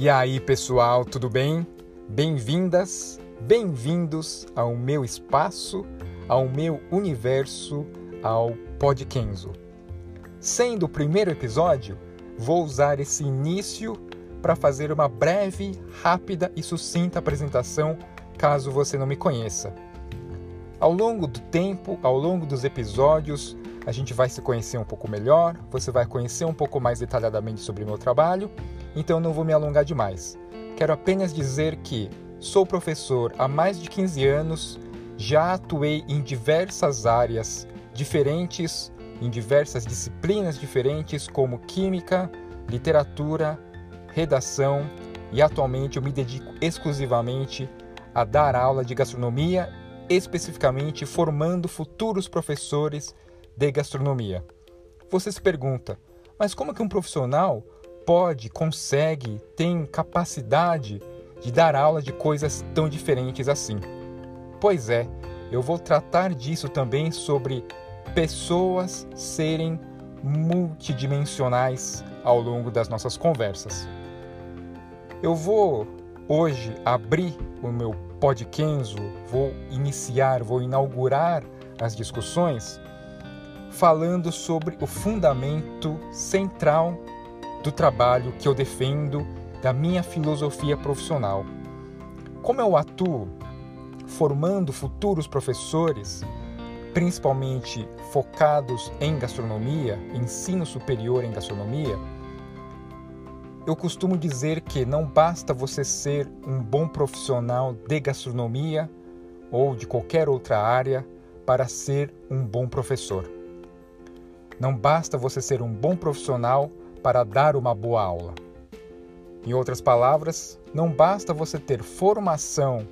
E aí, pessoal, tudo bem? Bem-vindas, bem-vindos ao meu espaço, ao meu universo, ao Podkenzo. Sendo o primeiro episódio, vou usar esse início para fazer uma breve, rápida e sucinta apresentação, caso você não me conheça. Ao longo do tempo, ao longo dos episódios, a gente vai se conhecer um pouco melhor, você vai conhecer um pouco mais detalhadamente sobre o meu trabalho, então não vou me alongar demais. Quero apenas dizer que sou professor há mais de 15 anos, já atuei em diversas áreas diferentes, em diversas disciplinas diferentes, como química, literatura, redação, e atualmente eu me dedico exclusivamente a dar aula de gastronomia especificamente formando futuros professores de gastronomia. Você se pergunta, mas como que um profissional pode, consegue, tem capacidade de dar aula de coisas tão diferentes assim? Pois é, eu vou tratar disso também sobre pessoas serem multidimensionais ao longo das nossas conversas. Eu vou hoje abrir o meu Podkenzo, vou iniciar, vou inaugurar as discussões falando sobre o fundamento central do trabalho que eu defendo, da minha filosofia profissional. Como eu atuo formando futuros professores, principalmente focados em gastronomia, ensino superior em gastronomia, eu costumo dizer que não basta você ser um bom profissional de gastronomia ou de qualquer outra área para ser um bom professor. Não basta você ser um bom profissional para dar uma boa aula. Em outras palavras, não basta você ter formação,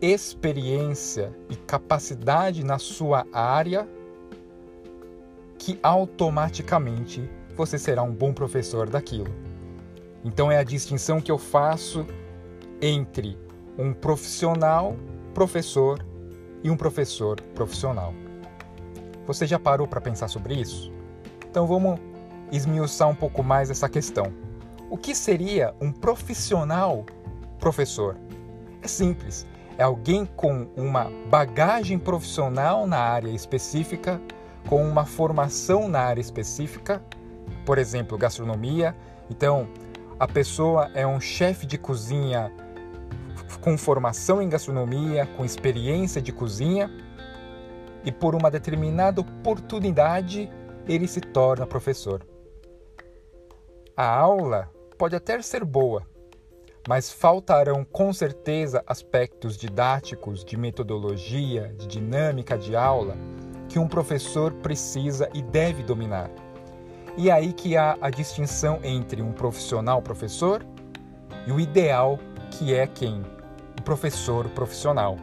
experiência e capacidade na sua área que automaticamente você será um bom professor daquilo. Então é a distinção que eu faço entre um profissional professor e um professor profissional. Você já parou para pensar sobre isso? Então vamos esmiuçar um pouco mais essa questão. O que seria um profissional professor? É simples, é alguém com uma bagagem profissional na área específica, com uma formação na área específica, por exemplo, gastronomia. Então, a pessoa é um chefe de cozinha com formação em gastronomia, com experiência de cozinha, e por uma determinada oportunidade ele se torna professor. A aula pode até ser boa, mas faltarão com certeza aspectos didáticos, de metodologia, de dinâmica de aula que um professor precisa e deve dominar. E é aí que há a distinção entre um profissional professor e o ideal, que é quem? O professor profissional.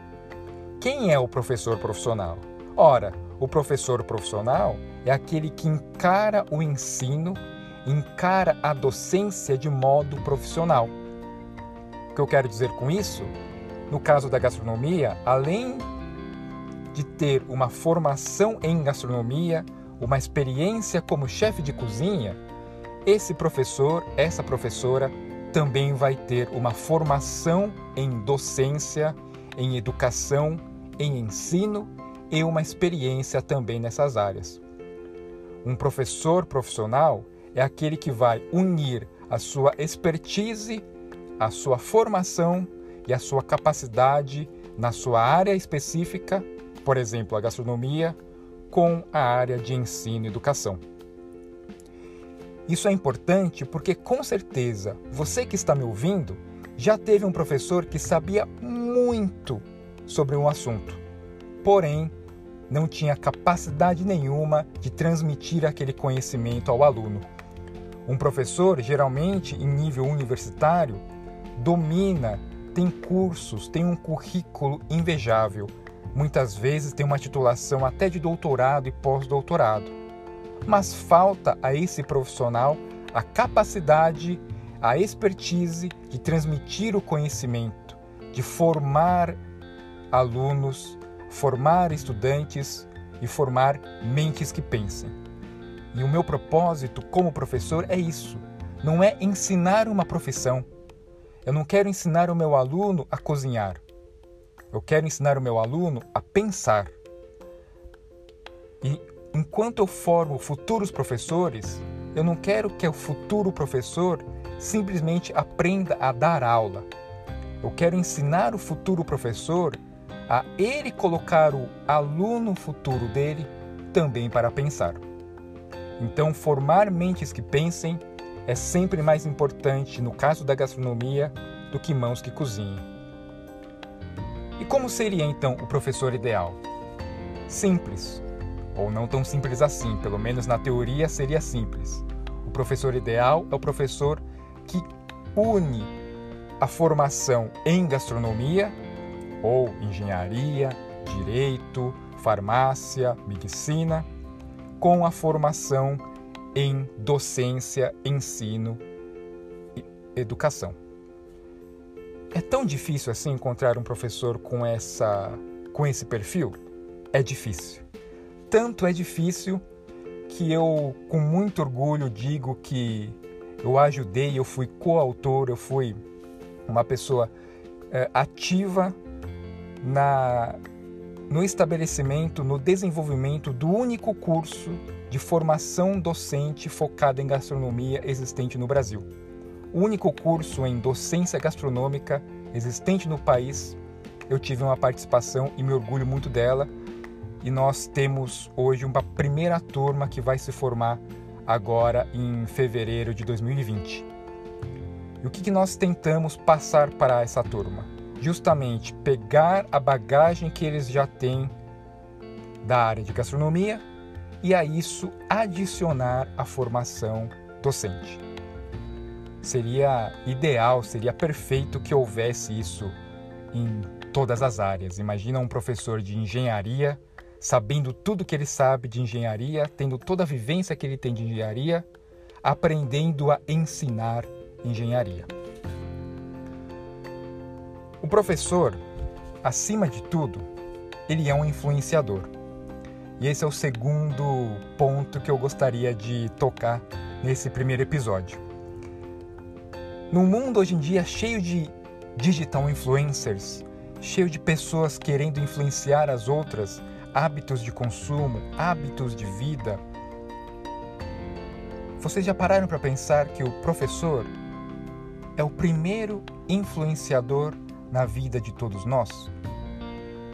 Quem é o professor profissional? Ora, o professor profissional é aquele que encara o ensino, encara a docência de modo profissional. O que eu quero dizer com isso? No caso da gastronomia, além de ter uma formação em gastronomia, uma experiência como chefe de cozinha, esse professor, essa professora também vai ter uma formação em docência, em educação, em ensino e uma experiência também nessas áreas. Um professor profissional é aquele que vai unir a sua expertise, a sua formação e a sua capacidade na sua área específica, por exemplo, a gastronomia, com a área de ensino e educação. Isso é importante porque, com certeza, você que está me ouvindo já teve um professor que sabia muito sobre um assunto, porém não tinha capacidade nenhuma de transmitir aquele conhecimento ao aluno. Um professor, geralmente em nível universitário, domina, tem cursos, tem um currículo invejável, Muitas vezes tem uma titulação até de doutorado e pós-doutorado. Mas falta a esse profissional a capacidade, a expertise de transmitir o conhecimento, de formar alunos, formar estudantes e formar mentes que pensem. E o meu propósito como professor é isso: não é ensinar uma profissão, Eu não quero ensinar o meu aluno a cozinhar. Eu quero ensinar o meu aluno a pensar. E enquanto eu formo futuros professores, eu não quero que o futuro professor simplesmente aprenda a dar aula. Eu quero ensinar o futuro professor a ele colocar o aluno futuro dele também para pensar. Então, formar mentes que pensem é sempre mais importante no caso da gastronomia do que mãos que cozinhem. E como seria então o professor ideal? Simples, ou não tão simples assim, pelo menos na teoria seria simples. O professor ideal é o professor que une a formação em gastronomia ou engenharia, direito, farmácia, medicina, com a formação em docência, ensino e educação. É tão difícil assim encontrar um professor com essa com esse perfil? É difícil. Tanto é difícil que eu com muito orgulho digo que eu ajudei, eu fui coautor, eu fui uma pessoa é, ativa na no estabelecimento, no desenvolvimento do único curso de formação docente focado em gastronomia existente no Brasil. O único curso em docência gastronômica existente no país. Eu tive uma participação e me orgulho muito dela. E nós temos hoje uma primeira turma que vai se formar agora em fevereiro de 2020. E o que, que nós tentamos passar para essa turma? Justamente pegar a bagagem que eles já têm da área de gastronomia e a isso adicionar a formação docente. Seria ideal, seria perfeito que houvesse isso em todas as áreas. Imagina um professor de engenharia sabendo tudo que ele sabe de engenharia, tendo toda a vivência que ele tem de engenharia, aprendendo a ensinar engenharia. O professor, acima de tudo, ele é um influenciador. E esse é o segundo ponto que eu gostaria de tocar nesse primeiro episódio. No mundo hoje em dia cheio de digital influencers, cheio de pessoas querendo influenciar as outras, hábitos de consumo, hábitos de vida, vocês já pararam para pensar que o professor é o primeiro influenciador na vida de todos nós?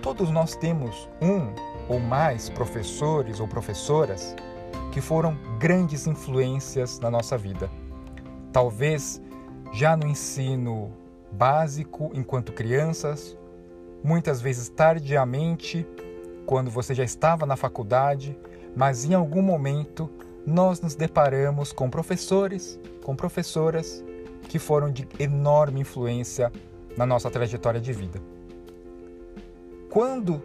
Todos nós temos um ou mais professores ou professoras que foram grandes influências na nossa vida. Talvez já no ensino básico, enquanto crianças, muitas vezes tardiamente, quando você já estava na faculdade, mas em algum momento nós nos deparamos com professores, com professoras que foram de enorme influência na nossa trajetória de vida. Quando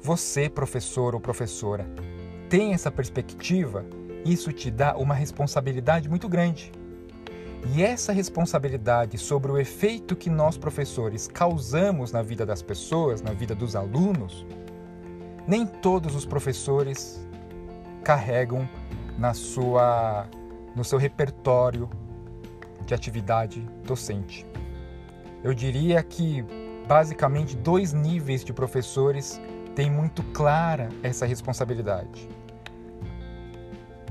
você, professor ou professora, tem essa perspectiva, isso te dá uma responsabilidade muito grande. E essa responsabilidade sobre o efeito que nós, professores, causamos na vida das pessoas, na vida dos alunos, nem todos os professores carregam na sua, no seu repertório de atividade docente. Eu diria que basicamente dois níveis de professores têm muito clara essa responsabilidade.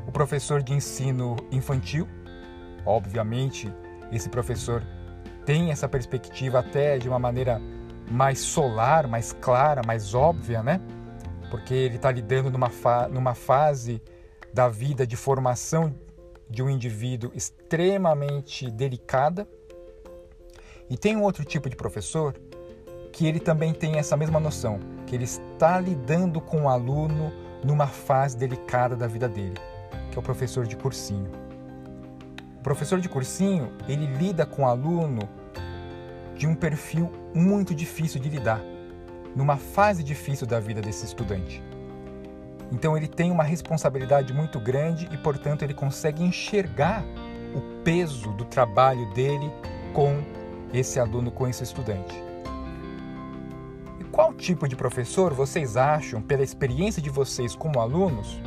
O professor de ensino infantil, obviamente, esse professor tem essa perspectiva até de uma maneira mais solar, mais clara, mais óbvia, né? Porque ele está lidando numa, fa numa fase da vida de formação de um indivíduo extremamente delicada. E tem um outro tipo de professor que ele também tem essa mesma noção, que ele está lidando com o aluno numa fase delicada da vida dele, que é o professor de cursinho. O professor de cursinho, ele lida com o aluno de um perfil muito difícil de lidar, numa fase difícil da vida desse estudante. Então ele tem uma responsabilidade muito grande e, portanto, ele consegue enxergar o peso do trabalho dele com esse aluno, com esse estudante. E qual tipo de professor vocês acham, pela experiência de vocês como alunos,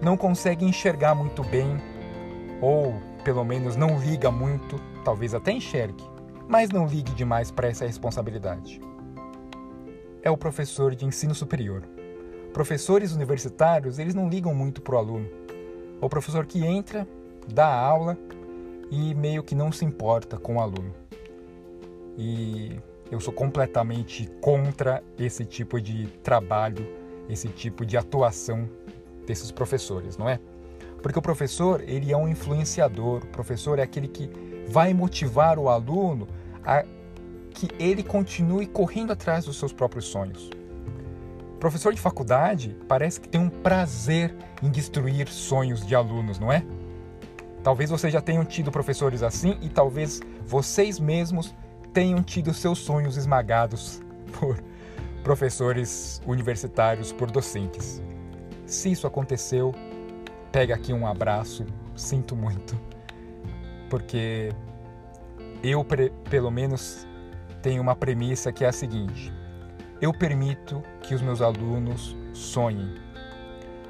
não consegue enxergar muito bem, ou pelo menos não liga muito, talvez até enxergue, mas não ligue demais para essa responsabilidade. É o professor de ensino superior. Professores universitários, eles não ligam muito para o aluno. O professor que entra, dá aula e meio que não se importa com o aluno. E eu sou completamente contra esse tipo de trabalho, esse tipo de atuação desses professores, não é? Porque o professor, ele é um influenciador, o professor é aquele que vai motivar o aluno a que ele continue correndo atrás dos seus próprios sonhos. O professor de faculdade parece que tem um prazer em destruir sonhos de alunos, não é? Talvez vocês já tenham tido professores assim e talvez vocês mesmos tenham tido seus sonhos esmagados por professores universitários, por docentes. Se isso aconteceu, pega aqui um abraço, sinto muito, porque eu, pelo menos, tenho uma premissa que é a seguinte: eu permito que os meus alunos sonhem.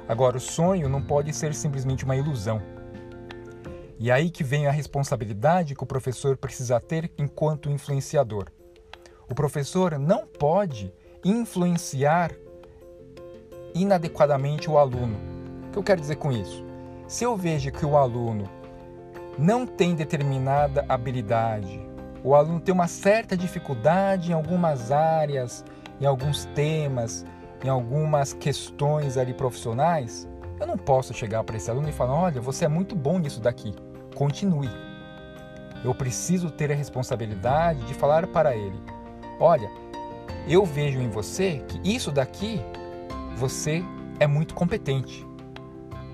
Agora, o sonho não pode ser simplesmente uma ilusão. E aí que vem a responsabilidade que o professor precisa ter enquanto influenciador. O professor não pode influenciar inadequadamente o aluno. O que eu quero dizer com isso? Se eu vejo que o aluno não tem determinada habilidade, o aluno tem uma certa dificuldade em algumas áreas, em alguns temas, em algumas questões ali profissionais, eu não posso chegar para esse aluno e falar: olha, você é muito bom nisso daqui, continue. Eu preciso ter a responsabilidade de falar para ele: olha, eu vejo em você que isso daqui você é muito competente.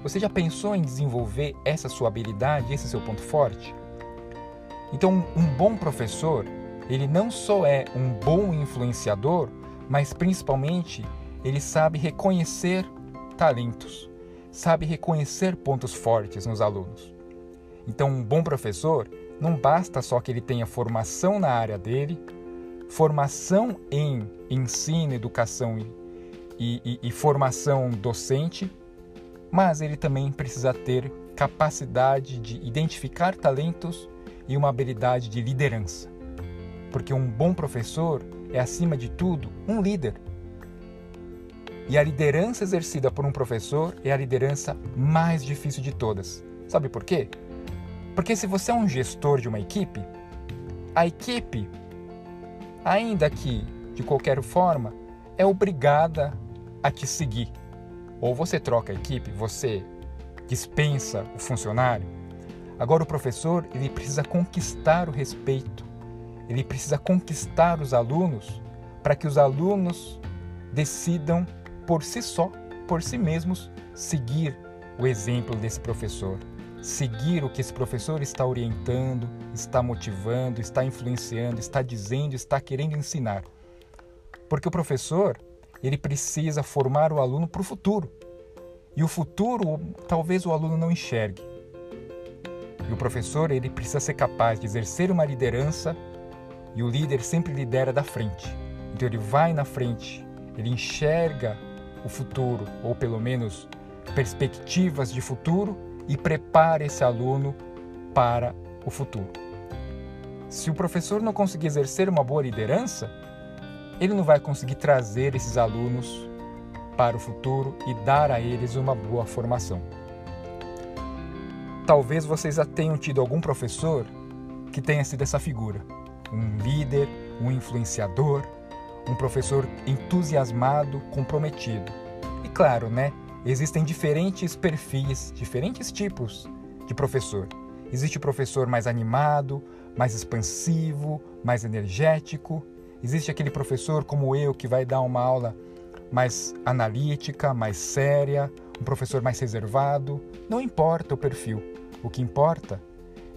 Você já pensou em desenvolver essa sua habilidade, esse seu ponto forte? Então, um bom professor, ele não só é um bom influenciador, mas principalmente ele sabe reconhecer talentos sabe reconhecer pontos fortes nos alunos. Então, um bom professor não basta só que ele tenha formação na área dele, formação em ensino, educação e, e, e formação docente, mas ele também precisa ter capacidade de identificar talentos e uma habilidade de liderança. Porque um bom professor é, acima de tudo, um líder e a liderança exercida por um professor é a liderança mais difícil de todas. Sabe por quê? Porque se você é um gestor de uma equipe, a equipe, ainda que de qualquer forma, é obrigada a te seguir. Ou você troca a equipe, você dispensa o funcionário. Agora o professor, ele precisa conquistar o respeito. Ele precisa conquistar os alunos para que os alunos decidam por si só, por si mesmos, seguir o exemplo desse professor, seguir o que esse professor está orientando, está motivando, está influenciando, está dizendo, está querendo ensinar. Porque o professor, ele precisa formar o aluno para o futuro. E o futuro, talvez o aluno não enxergue. E o professor, ele precisa ser capaz de exercer uma liderança, e o líder sempre lidera da frente. Então ele vai na frente, ele enxerga o futuro, ou pelo menos perspectivas de futuro, e prepara esse aluno para o futuro. Se o professor não conseguir exercer uma boa liderança, ele não vai conseguir trazer esses alunos para o futuro e dar a eles uma boa formação. Talvez vocês já tenham tido algum professor que tenha sido essa figura, um líder, um influenciador, um professor entusiasmado, comprometido. E claro, né, existem diferentes perfis, diferentes tipos de professor. Existe o professor mais animado, mais expansivo, mais energético. Existe aquele professor como eu que vai dar uma aula mais analítica, mais séria, um professor mais reservado. Não importa o perfil. O que importa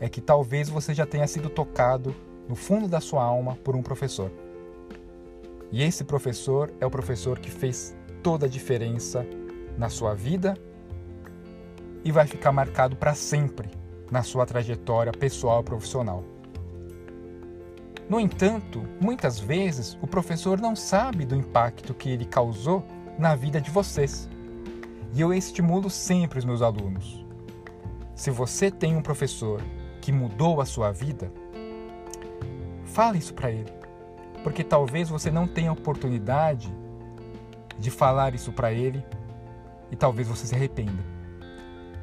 é que talvez você já tenha sido tocado no fundo da sua alma por um professor. E esse professor é o professor que fez toda a diferença na sua vida e vai ficar marcado para sempre na sua trajetória pessoal e profissional. No entanto, muitas vezes o professor não sabe do impacto que ele causou na vida de vocês. E eu estimulo sempre os meus alunos. Se você tem um professor que mudou a sua vida, Fale isso para ele. Porque talvez você não tenha oportunidade de falar isso para ele e talvez você se arrependa.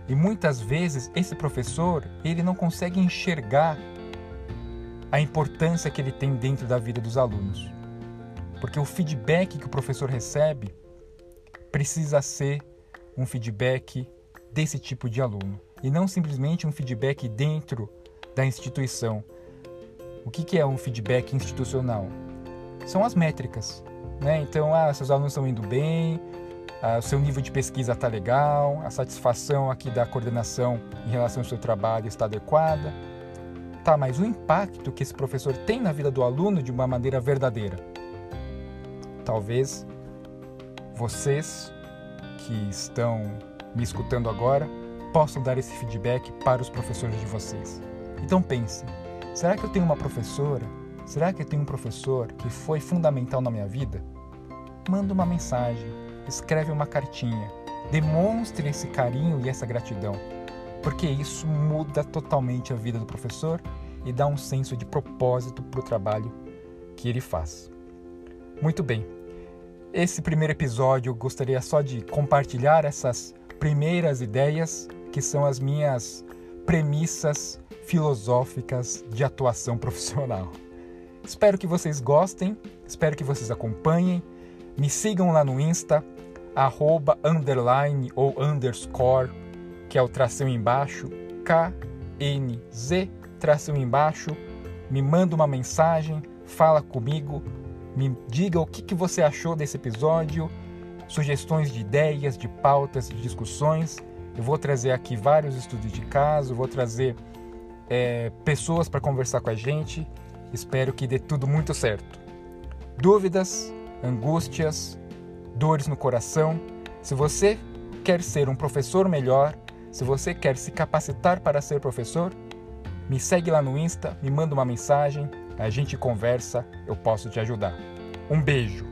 E muitas vezes esse professor, ele não consegue enxergar a importância que ele tem dentro da vida dos alunos. Porque o feedback que o professor recebe precisa ser um feedback desse tipo de aluno e não simplesmente um feedback dentro da instituição. O que é um feedback institucional? São as métricas. Né? Então, ah, seus alunos estão indo bem, ah, o seu nível de pesquisa está legal, a satisfação aqui da coordenação em relação ao seu trabalho está adequada. Tá, mas o impacto que esse professor tem na vida do aluno de uma maneira verdadeira. Talvez vocês que estão me escutando agora possam dar esse feedback para os professores de vocês. Então pense: será que eu tenho uma professora? Será que tenho um professor que foi fundamental na minha vida? Manda uma mensagem, escreve uma cartinha, demonstre esse carinho e essa gratidão, porque isso muda totalmente a vida do professor e dá um senso de propósito para o trabalho que ele faz. Muito bem, esse primeiro episódio eu gostaria só de compartilhar essas primeiras ideias que são as minhas premissas filosóficas de atuação profissional. Espero que vocês gostem, espero que vocês acompanhem, me sigam lá no Insta, arroba, underline ou underscore, que é o tração embaixo, KNZ, tração embaixo, me manda uma mensagem, fala comigo, me diga o que, que você achou desse episódio, sugestões de ideias, de pautas, de discussões. Eu vou trazer aqui vários estudos de caso, vou trazer é, pessoas para conversar com a gente. Espero que dê tudo muito certo. Dúvidas, angústias, dores no coração. Se você quer ser um professor melhor, se você quer se capacitar para ser professor, me segue lá no Insta, me manda uma mensagem, a gente conversa, eu posso te ajudar. Um beijo!